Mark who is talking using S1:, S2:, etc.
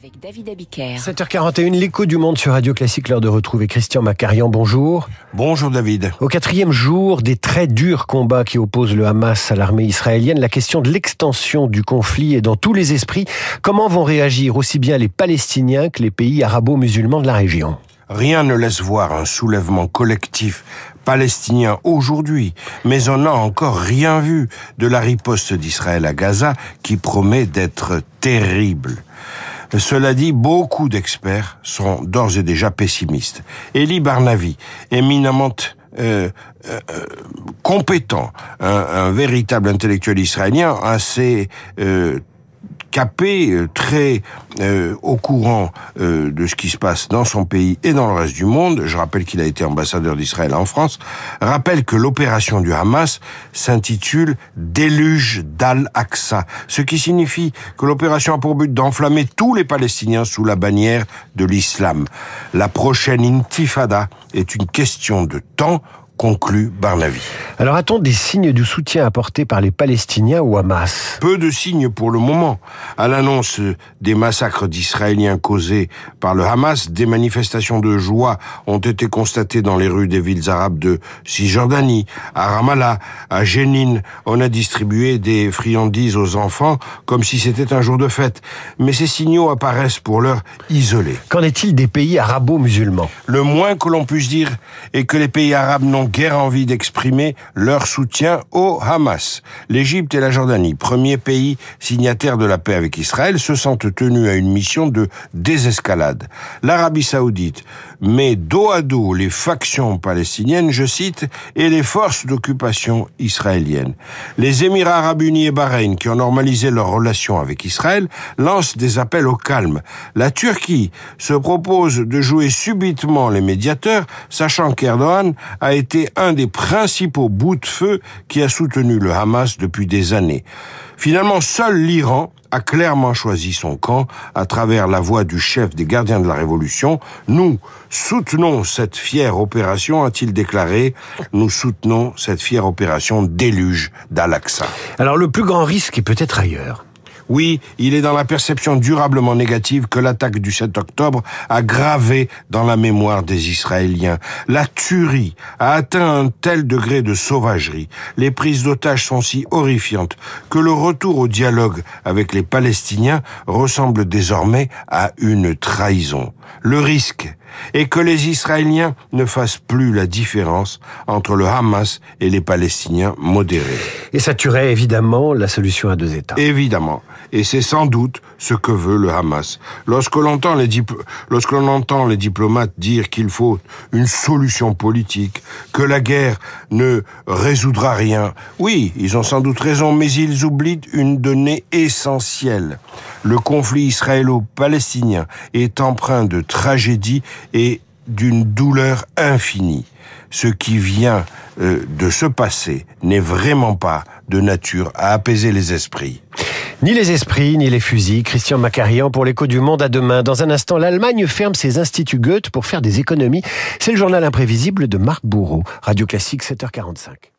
S1: avec David Abiker.
S2: 7h41, l'écho du monde sur Radio Classique, l'heure de retrouver Christian Macarian. Bonjour.
S3: Bonjour David.
S2: Au quatrième jour des très durs combats qui opposent le Hamas à l'armée israélienne, la question de l'extension du conflit est dans tous les esprits. Comment vont réagir aussi bien les Palestiniens que les pays arabo-musulmans de la région?
S3: Rien ne laisse voir un soulèvement collectif palestinien aujourd'hui, mais on n'a encore rien vu de la riposte d'Israël à Gaza qui promet d'être terrible. Cela dit, beaucoup d'experts sont d'ores et déjà pessimistes. Elie Barnavi, éminemment euh, euh, compétent, un, un, véritable intellectuel israélien, assez euh, capé, euh, très euh, au courant euh, de ce qui se passe dans son pays et dans le reste du monde, je rappelle qu'il a été ambassadeur d'Israël en France, rappelle que l'opération du Hamas s'intitule Déluge d'Al-Aqsa, ce qui signifie que l'opération a pour but d'enflammer tous les Palestiniens sous la bannière de l'islam. La prochaine intifada est une question de temps conclut Barnavi.
S2: Alors a-t-on des signes de soutien apportés par les Palestiniens au Hamas?
S3: Peu de signes pour le moment. À l'annonce des massacres d'Israéliens causés par le Hamas, des manifestations de joie ont été constatées dans les rues des villes arabes de Cisjordanie, à Ramallah, à Jénine. On a distribué des friandises aux enfants comme si c'était un jour de fête. Mais ces signaux apparaissent pour l'heure isolés.
S2: Qu'en est-il des pays arabo-musulmans?
S3: Le moins que l'on puisse dire est que les pays arabes n'ont guère envie d'exprimer leur soutien au Hamas. L'Égypte et la Jordanie, premiers pays signataires de la paix avec Israël, se sentent tenus à une mission de désescalade. L'Arabie saoudite met dos à dos les factions palestiniennes, je cite, et les forces d'occupation israéliennes. Les Émirats arabes unis et Bahreïn, qui ont normalisé leurs relations avec Israël, lancent des appels au calme. La Turquie se propose de jouer subitement les médiateurs, sachant qu'Erdogan a été un des principaux bouts de feu qui a soutenu le Hamas depuis des années. Finalement, seul l'Iran a clairement choisi son camp à travers la voix du chef des gardiens de la Révolution. Nous soutenons cette fière opération, a-t-il déclaré. Nous soutenons cette fière opération déluge d'Al-Aqsa.
S2: Alors le plus grand risque est peut-être ailleurs.
S3: Oui, il est dans la perception durablement négative que l'attaque du 7 octobre a gravé dans la mémoire des Israéliens. La tuerie a atteint un tel degré de sauvagerie, les prises d'otages sont si horrifiantes, que le retour au dialogue avec les Palestiniens ressemble désormais à une trahison. Le risque est que les Israéliens ne fassent plus la différence entre le Hamas et les Palestiniens modérés.
S2: Et ça tuerait évidemment la solution à deux États.
S3: Évidemment. Et c'est sans doute ce que veut le Hamas. Lorsque l'on entend les, lorsque l'on entend les diplomates dire qu'il faut une solution politique, que la guerre ne résoudra rien, oui, ils ont sans doute raison, mais ils oublient une donnée essentielle. Le conflit israélo-palestinien est empreint de tragédie et d'une douleur infinie. Ce qui vient euh, de se passer n'est vraiment pas de nature à apaiser les esprits.
S2: Ni les esprits, ni les fusils. Christian Macarian pour l'écho du monde à demain. Dans un instant, l'Allemagne ferme ses instituts Goethe pour faire des économies. C'est le journal imprévisible de Marc Bourreau. Radio Classique 7h45.